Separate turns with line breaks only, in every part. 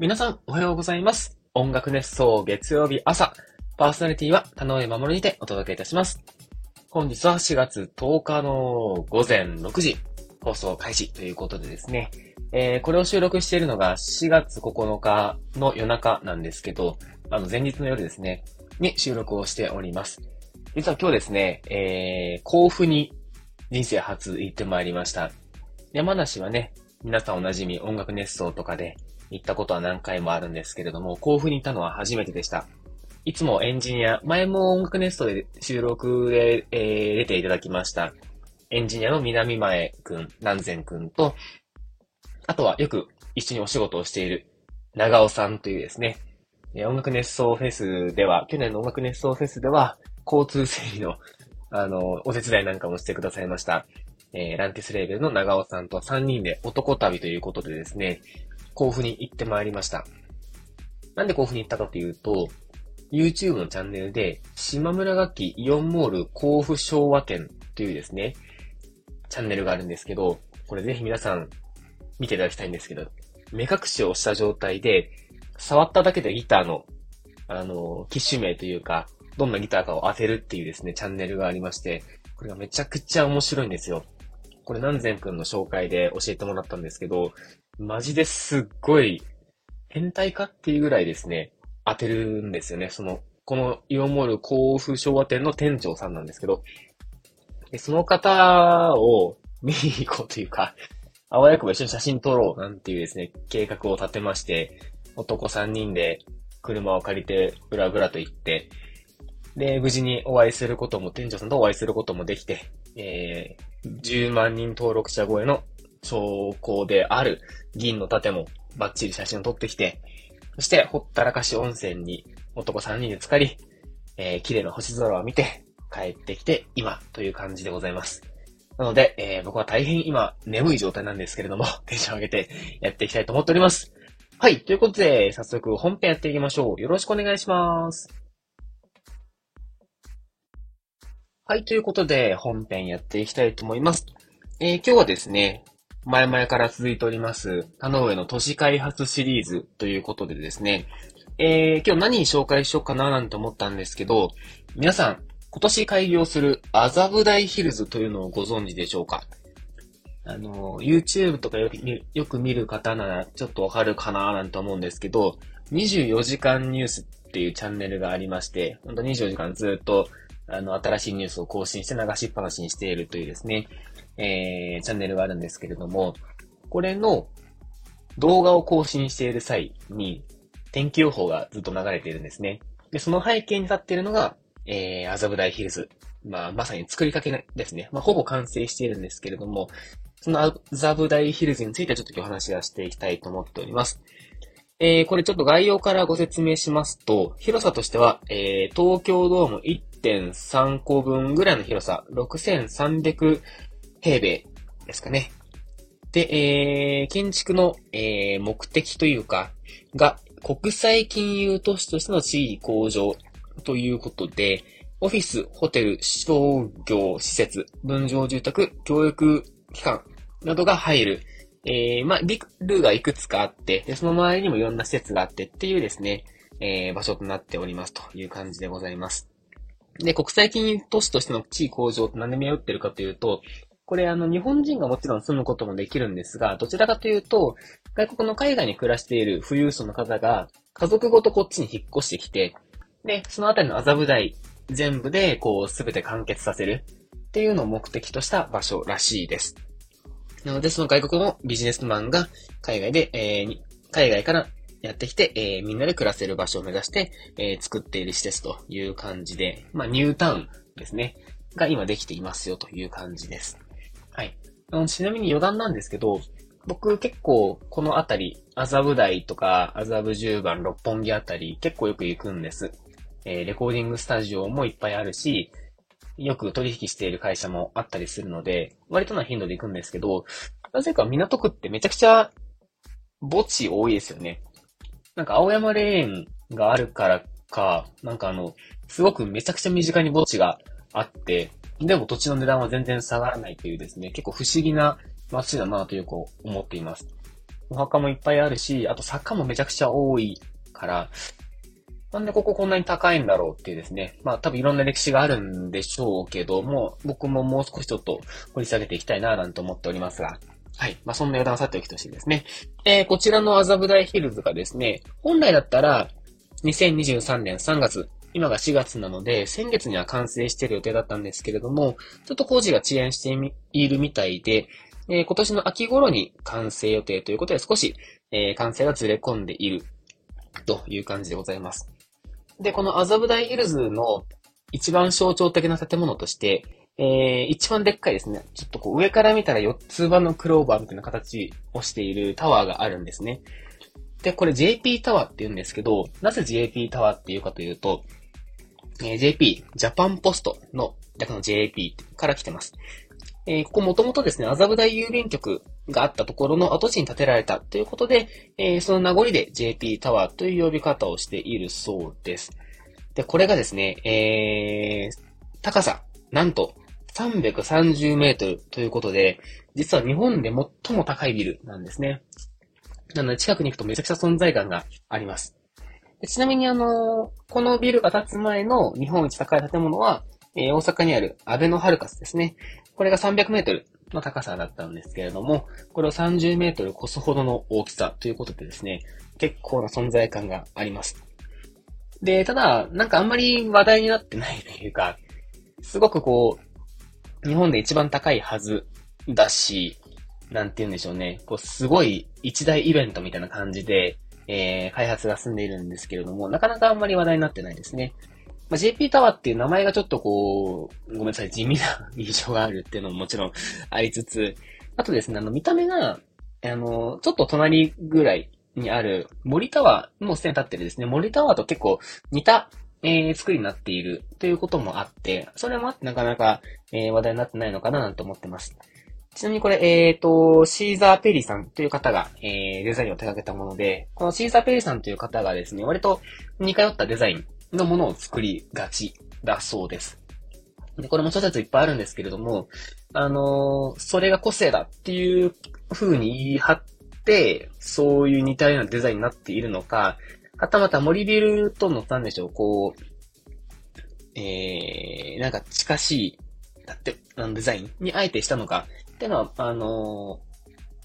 皆さん、おはようございます。音楽熱奏月曜日朝、パーソナリティは田上守にてお届けいたします。本日は4月10日の午前6時、放送開始ということでですね、えー、これを収録しているのが4月9日の夜中なんですけど、あの前日の夜ですね、に収録をしております。実は今日ですね、えー、甲府に人生初行ってまいりました。山梨はね、皆さんおなじみ音楽熱奏とかで行ったことは何回もあるんですけれども、甲府に行ったのは初めてでした。いつもエンジニア、前も音楽ネストで収録で、えー出ていただきました。エンジニアの南前くん、南前くんと、あとはよく一緒にお仕事をしている長尾さんというですね、音楽熱奏フェスでは、去年の音楽熱奏フェスでは、交通整理の、あの、お手伝いなんかもしてくださいました。えーランティスレーベルの長尾さんと3人で男旅ということでですね、甲府に行ってまいりました。なんで甲府に行ったかというと、YouTube のチャンネルで、島村楽器イオンモール甲府昭和店というですね、チャンネルがあるんですけど、これぜひ皆さん見ていただきたいんですけど、目隠しをした状態で、触っただけでギターの、あの、機種名というか、どんなギターかを当てるっていうですね、チャンネルがありまして、これがめちゃくちゃ面白いんですよ。これ南前くんの紹介で教えてもらったんですけど、マジですっごい変態かっていうぐらいですね、当てるんですよね。その、このイオンモール甲府昭和店の店長さんなんですけど、でその方を 見に行こうというか、あわやくば一緒に写真撮ろうなんていうですね、計画を立てまして、男3人で車を借りてブラブラと行って、で、無事にお会いすることも、店長さんとお会いすることもできて、えー、10万人登録者超えの兆候である銀の盾もバッチリ写真を撮ってきて、そして、ほったらかし温泉に男3人で浸かり、えー、綺麗な星空を見て帰ってきて今という感じでございます。なので、えー僕は大変今眠い状態なんですけれども、テンション上げてやっていきたいと思っております。はい。ということで、早速本編やっていきましょう。よろしくお願いします。はい。ということで、本編やっていきたいと思います。えー今日はですね、前々から続いております、田上の都市開発シリーズということでですね、えー今日何に紹介しようかななんて思ったんですけど、皆さん、今年開業する麻布台ヒルズというのをご存知でしょうか？あの、YouTube とかよく見よく見る方ならちょっとわかるかななんて思うんですけど、24時間ニュースっていうチャンネルがありまして、ほんと24時間ずっと、あの、新しいニュースを更新して流しっぱなしにしているというですね、えー、チャンネルがあるんですけれども、これの動画を更新している際に、天気予報がずっと流れているんですね。で、その背景に立っているのが、えー、麻布台ヒルズ。まあ、まさに作りかけですね。まあ、ほぼ完成しているんですけれども、その麻布台ヒルズについてはちょっと今日話をしていきたいと思っております。えー、これちょっと概要からご説明しますと、広さとしては、えー、東京ドーム1.3個分ぐらいの広さ、6300平米ですかね。で、えー、建築の、えー、目的というか、が、国際金融都市としての地位向上ということで、オフィス、ホテル、商業施設、分譲住宅、教育機関などが入る、えー、まあ、ビルがいくつかあって、で、その周りにもいろんな施設があってっていうですね、えー、場所となっておりますという感じでございます。で、国際金融都市としての地位向上って何で目打ってるかというと、これあの、日本人がもちろん住むこともできるんですが、どちらかというと、外国の海外に暮らしている富裕層の方が、家族ごとこっちに引っ越してきて、で、そのあたりの麻布台全部で、こう、すべて完結させるっていうのを目的とした場所らしいです。なので、その外国のビジネスマンが海外で、えー海外からやってきて、えーみんなで暮らせる場所を目指して、えー作っている施設という感じで、まあ、ニュータウンですね。が今できていますよという感じです。はい。ちなみに余談なんですけど、僕結構このあたり、麻布台とか麻布十番六本木あたり結構よく行くんです。えーレコーディングスタジオもいっぱいあるし、よく取引している会社もあったりするので、割とな頻度で行くんですけど、なぜか港区ってめちゃくちゃ墓地多いですよね。なんか青山レーンがあるからか、なんかあの、すごくめちゃくちゃ身近に墓地があって、でも土地の値段は全然下がらないというですね、結構不思議な街だなとよく思っています。お墓もいっぱいあるし、あと坂もめちゃくちゃ多いから、なんでこここんなに高いんだろうっていうですね。まあ多分いろんな歴史があるんでしょうけども、僕ももう少しちょっと掘り下げていきたいななんて思っておりますが。はい。まあそんな余談さておきとしてですね。えー、こちらの麻布台ヒルズがですね、本来だったら2023年3月、今が4月なので、先月には完成している予定だったんですけれども、ちょっと工事が遅延しているみたいで、えー、今年の秋頃に完成予定ということで少し、えー、完成がずれ込んでいるという感じでございます。で、この麻布台ヒルズの一番象徴的な建物として、えー、一番でっかいですね。ちょっとこう上から見たら4つ葉のクローバーみたいな形をしているタワーがあるんですね。で、これ JP タワーって言うんですけど、なぜ JP タワーっていうかというと、えー、JP、ジャパンポストの略の JP から来てます。えー、ここもともとですね、麻布台郵便局があったところの跡地に建てられたということで、えー、その名残で JP タワーという呼び方をしているそうです。で、これがですね、えー、高さ、なんと330メートルということで、実は日本で最も高いビルなんですね。なので近くに行くとめちゃくちゃ存在感があります。ちなみにあの、このビルが建つ前の日本一高い建物は、えー、大阪にあるアベノハルカスですね。これが300メートルの高さだったんですけれども、これを30メートル越すほどの大きさということでですね、結構な存在感があります。で、ただ、なんかあんまり話題になってないというか、すごくこう、日本で一番高いはずだし、なんて言うんでしょうね。こう、すごい一大イベントみたいな感じで、えー、開発が進んでいるんですけれども、なかなかあんまり話題になってないですね。まあ、JP タワーっていう名前がちょっとこう、ごめんなさい、地味な印象があるっていうのももちろんありつつ、あとですね、あの、見た目が、あの、ちょっと隣ぐらいにある森タワーもうすでに立ってるですね、森タワーと結構似た、えー、作りになっているということもあって、それもあってなかなか、えー、話題になってないのかななんて思ってます。ちなみにこれ、えっ、ー、と、シーザー・ペリーさんという方が、えー、デザインを手掛けたもので、このシーザー・ペリーさんという方がですね、割と似通ったデザインのものを作りがちだそうです。で、これも諸説いっぱいあるんですけれども、あのー、それが個性だっていう風に言い張って、そういう似たようなデザインになっているのか、はたまた森ビルとの、なんでしょう、こう、えー、なんか近しい、だって、あのデザインにあえてしたのか、っていうのは、あのー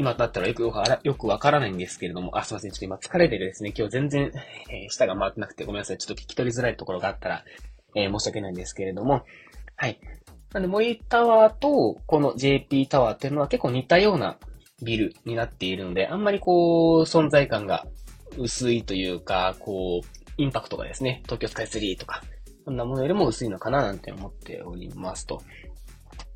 今だったらよくよくわからないんですけれども、あ、すいません。ちょっと今疲れててですね、今日全然、えー、舌が回ってなくてごめんなさい。ちょっと聞き取りづらいところがあったら、えー、申し訳ないんですけれども、はい。なんで、森タワーと、この JP タワーっていうのは結構似たようなビルになっているので、あんまりこう、存在感が薄いというか、こう、インパクトがですね、東京スカイツリーとか、そんなものよりも薄いのかななんて思っておりますと。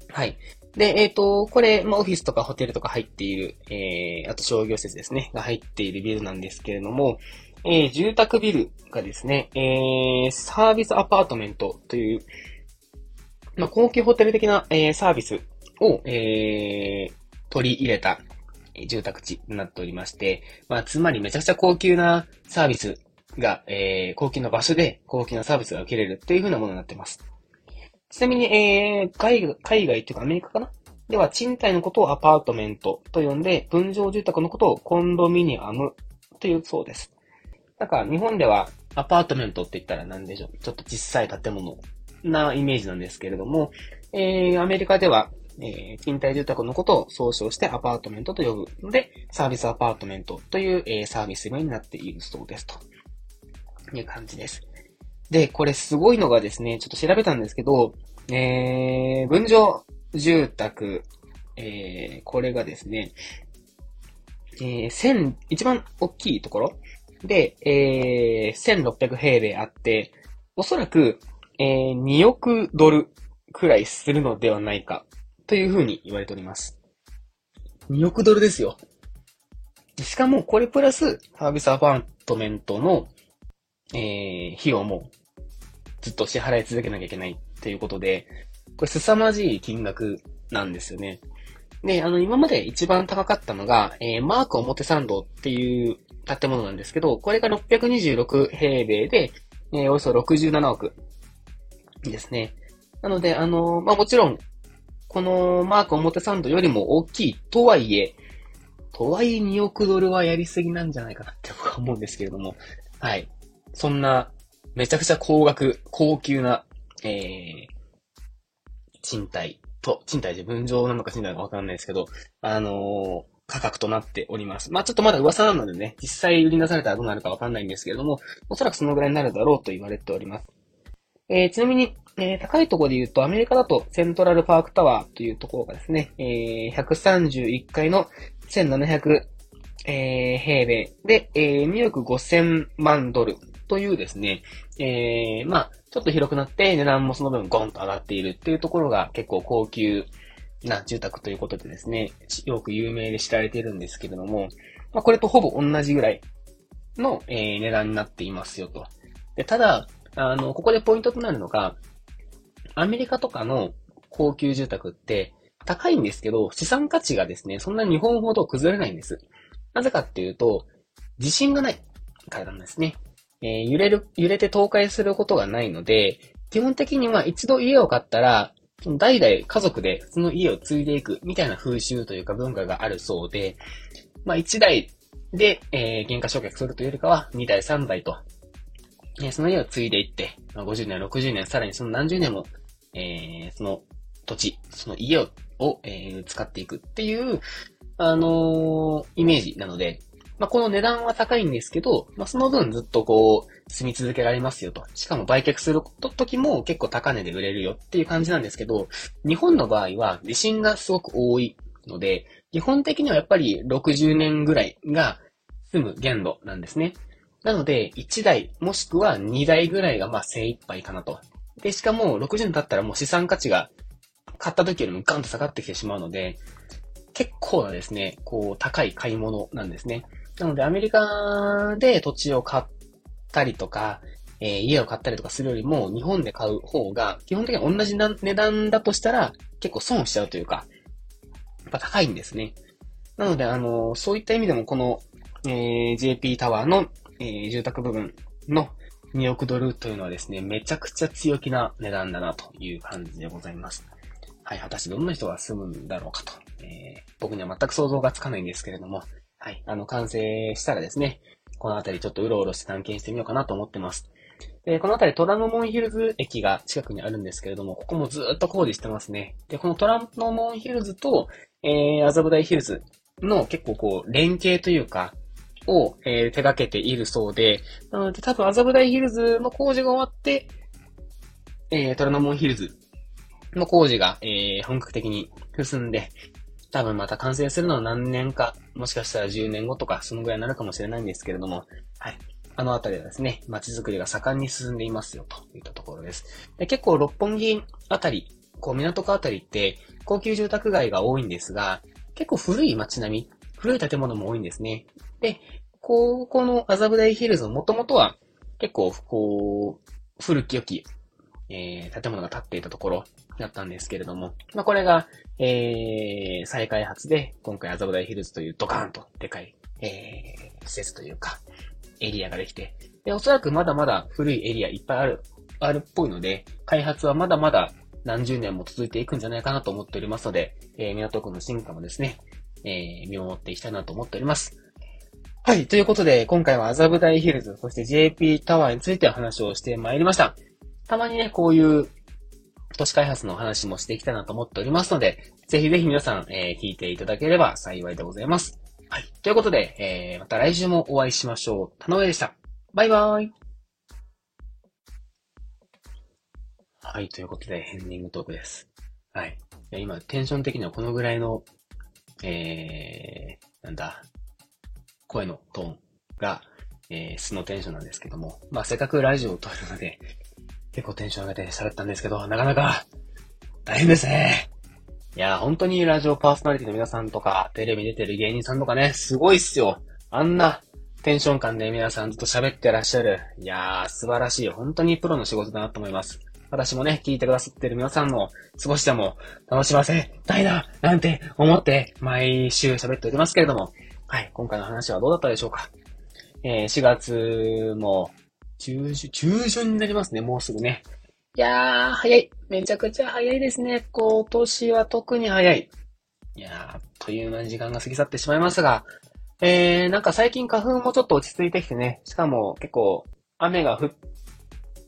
はい。で、えっ、ー、と、これ、まあ、オフィスとかホテルとか入っている、えー、あと商業施設ですね、が入っているビルなんですけれども、えー、住宅ビルがですね、えー、サービスアパートメントという、まあ、高級ホテル的な、えー、サービスを、えー、取り入れた住宅地になっておりまして、まあ、つまりめちゃくちゃ高級なサービスが、えー、高級な場所で高級なサービスが受けれるというふうなものになってます。ちなみに、えー、海外、海外っていうかアメリカかな？では、賃貸のことをアパートメントと呼んで、分譲住宅のことをコンドミニアムというそうです。なんか、日本ではアパートメントって言ったら何でしょう？ちょっと小さい建物なイメージなんですけれども、えー、アメリカでは、えー、賃貸住宅のことを総称してアパートメントと呼ぶので、サービスアパートメントという、えー、サービス名になっているそうです。という感じです。で、これすごいのがですね、ちょっと調べたんですけど、えー、分譲住宅、えー、これがですね、えー、千、一番大きいところ？で、えー、1600平米あって、おそらく、えー、2億ドルくらいするのではないか、というふうに言われております。2億ドルですよ。しかも、これプラス、サービスアパートメントの、えー、費用もずっと支払い続けなきゃいけないっていうことで、これ凄まじい金額なんですよね。で、あの、今まで一番高かったのが、えー、マーク表参道っていう建物なんですけど、これが626平米で、えー、およそ67億ですね。なので、あのー、まあ、もちろん、このマーク表参道よりも大きいとはいえ、とはいえ2億ドルはやりすぎなんじゃないかなって僕は思うんですけれども、はい。そんな、めちゃくちゃ高額、高級な、えー、賃貸と、賃貸自分上なのか賃貸なのかわかんないですけど、あのー、価格となっております。まあちょっとまだ噂なのでね、実際売り出されたらどうなるかわかんないんですけれども、おそらくそのぐらいになるだろうと言われております。えー、ちなみに、えー、高いところで言うと、アメリカだとセントラルパークタワーというところがですね、えー、131階の1700、えー、平米で、えー、2億5000万ドルというですね、えー、まあ、ちょっと広くなって値段もその分ゴンと上がっているっていうところが結構高級な住宅ということでですね、よく有名で知られているんですけれども、まあ、これとほぼ同じぐらいの、えー、値段になっていますよと。で、ただ、あの、ここでポイントとなるのが、アメリカとかの高級住宅って高いんですけど、資産価値がですね、そんな日本ほど崩れないんです。なぜかっていうと、地震がないからなんですね。えー、揺れる、揺れて倒壊することがないので、基本的には一度家を買ったら、代々家族でその家を継いでいくみたいな風習というか文化があるそうで、まあ一代で、えー、原価償却するというよりかは、二代三代と、え、その家を継いでいって、まあ、50年、60年、さらにその何十年も、えー、その土地、その家を、をえー、使っていくっていう、あのー、イメージなので、まあ、この値段は高いんですけど、まあ、その分ずっとこう、住み続けられますよと。しかも売却する時も結構高値で売れるよっていう感じなんですけど、日本の場合は地震がすごく多いので、基本的にはやっぱり60年ぐらいが住む限度なんですね。なので、1台もしくは2台ぐらいがまあ精一杯かなと。で、しかも60年経ったらもう資産価値が買った時よりもガンと下がってきてしまうので、結構なですね、こう高い買い物なんですね。なので、アメリカで土地を買ったりとか、えー、家を買ったりとかするよりも、日本で買う方が、基本的に同じ値段だとしたら、結構損しちゃうというか、やっぱ高いんですね。なので、あの、そういった意味でも、この、えー、JP タワーの、えー、住宅部分の2億ドルというのはですね、めちゃくちゃ強気な値段だなという感じでございます。はい、果たしてどんな人が住むんだろうかと、えー、僕には全く想像がつかないんですけれども、はい。あの、完成したらですね、この辺りちょっとうろうろして探検してみようかなと思ってます。で、この辺りトラノモンヒルズ駅が近くにあるんですけれども、ここもずっと工事してますね。で、このトラノモンヒルズと、えー、麻布台ヒルズの結構こう、連携というか、を、えー、手掛けているそうで、なので多分麻布台ヒルズの工事が終わって、えー、トラノモンヒルズの工事が、えー、本格的に進んで、多分また完成するのは何年か、もしかしたら10年後とか、そのぐらいになるかもしれないんですけれども、はい。あのあたりはですね、街づくりが盛んに進んでいますよ、といったところです。で結構、六本木あたり、こう、港区あたりって、高級住宅街が多いんですが、結構古い街並み、古い建物も多いんですね。で、ここの麻布台ヒルズもともとは、結構、こう、古き良き、えー、建物が建っていたところだったんですけれども、まあ、これが、えー、再開発で、今回麻布台ヒルズというドカーンとでかい、えー、施設というか、エリアができて、で、おそらくまだまだ古いエリアいっぱいある、あるっぽいので、開発はまだまだ何十年も続いていくんじゃないかなと思っておりますので、えー、港区の進化もですね、えー、見守っていきたいなと思っております。はい。ということで、今回は麻布台ヒルズ、そして JP タワーについて話をしてまいりました。たまにね、こういう都市開発の話もしていきたいなと思っておりますので、ぜひぜひ皆さん、えー、聞いていただければ幸いでございます。はい。ということで、えー、また来週もお会いしましょう。田上でした。バイバーイ。はい。ということで、ヘンディングトークです。は。い今、テンション的にはこのぐらいの、えー、なんだ、声のトーンが、えー、素のテンションなんですけども、まあ、せっかくラジオを撮るので、結構テンション上げて喋ったんですけど、なかなか大変ですね。いや、本当にラジオパーソナリティの皆さんとか、テレビ出てる芸人さんとかね、すごいっすよ。あんなテンション感で皆さんずっと喋ってらっしゃる。いやー、素晴らしい。本当にプロの仕事だなと思います。私もね、聞いてくださってる皆さんも少しでも楽しませたいな、なんて思って毎週喋っておりますけれども、はい、今回の話はどうだったでしょうか？えー、4月も中旬、中旬になりますね、もうすぐね。いやー、早い。めちゃくちゃ早いですね。今年は特に早い。いやー、あっという間に時間が過ぎ去ってしまいますが、えー、なんか最近花粉もちょっと落ち着いてきてね、しかも結構雨が降っ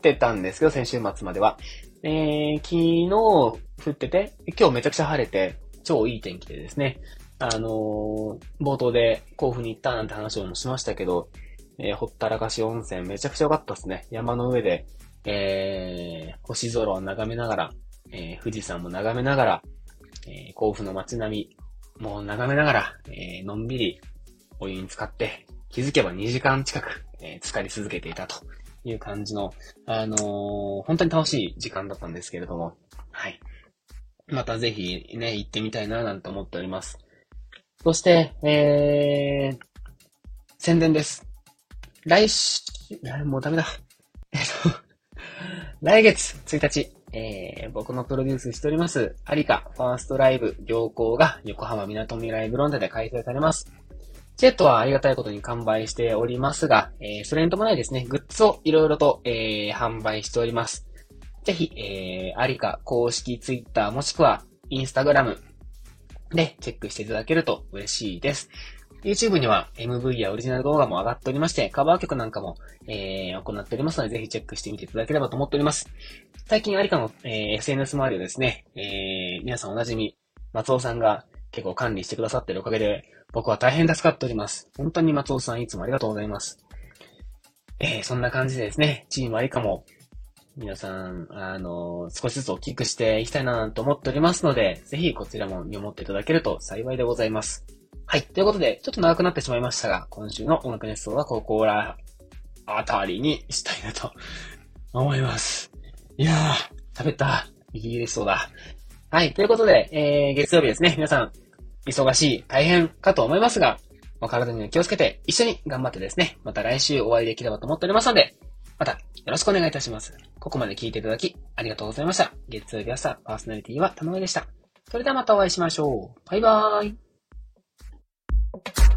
てたんですけど、先週末までは。えー、昨日降ってて、今日めちゃくちゃ晴れて、超いい天気でですね、あの、冒頭で甲府に行ったなんて話もしましたけど、えー、ほったらかし温泉めちゃくちゃ良かったですね。山の上で、えー、星空を眺めながら、えー、富士山も眺めながら、えー、甲府の街並みも眺めながら、えー、のんびりお湯に浸かって、気づけば2時間近く、えー、浸かり続けていたという感じの、あのー、本当に楽しい時間だったんですけれども、はい。またぜひね、行ってみたいななんて思っております。そして、えー、宣伝です。来週、もうダメだ。えっと、来月1日、えー、僕のプロデュースしております、アリカファーストライブ良好が横浜みなとみライブロンダで開催されます。チェットはありがたいことに完売しておりますが、えー、それに伴いですね、グッズをいろいろと、えー、販売しております。ぜひ、えー、アリカ公式ツイッターもしくはインスタグラムでチェックしていただけると嬉しいです。YouTube には MV やオリジナル動画も上がっておりまして、カバー曲なんかも、えー、行っておりますので、ぜひチェックしてみていただければと思っております。最近アリカの、えー、SNS 周りをですね、えー、皆さんおなじみ、松尾さんが結構管理してくださっているおかげで、僕は大変助かっております。本当に松尾さんいつもありがとうございます。えー、そんな感じでですね、チームアリカも、皆さん、あの、少しずつ大きくしていきたいなと思っておりますので、ぜひこちらも見守っていただけると幸いでございます。はい。ということで、ちょっと長くなってしまいましたが、今週の音楽熱奏はここらあたりにしたいなと思います。いやー、喋った。息切れしそうだ。はい。ということで、えー、月曜日ですね。皆さん、忙しい、大変かと思いますが、お体には気をつけて、一緒に頑張ってですね、また来週お会いできればと思っておりますので、また、よろしくお願いいたします。ここまで聞いていただき、ありがとうございました。月曜日朝、パーソナリティは田上でした。それではまたお会いしましょう。バイバーイ。